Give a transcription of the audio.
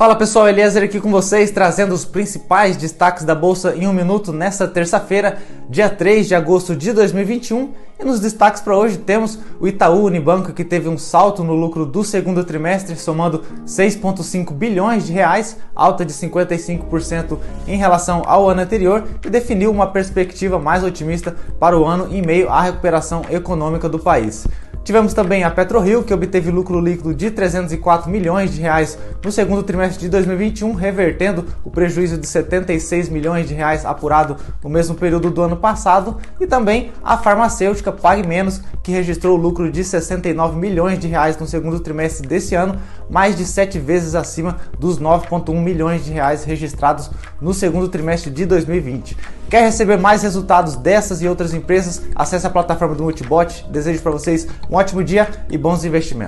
Fala pessoal, Eliezer aqui com vocês, trazendo os principais destaques da Bolsa em um minuto nesta terça-feira, dia 3 de agosto de 2021. E nos destaques para hoje temos o Itaú Unibanco, que teve um salto no lucro do segundo trimestre, somando 6,5 bilhões de reais, alta de 55% em relação ao ano anterior, e definiu uma perspectiva mais otimista para o ano em meio à recuperação econômica do país. Tivemos também a PetroRio, que obteve lucro líquido de 304 milhões de reais no segundo trimestre de 2021, revertendo o prejuízo de 76 milhões de reais apurado no mesmo período do ano passado, e também a farmacêutica Pague Menos, que registrou lucro de 69 milhões de reais no segundo trimestre desse ano, mais de sete vezes acima dos 9,1 milhões de reais registrados no segundo trimestre de 2020. Quer receber mais resultados dessas e outras empresas? Acesse a plataforma do Multibot. Desejo para vocês um ótimo dia e bons investimentos.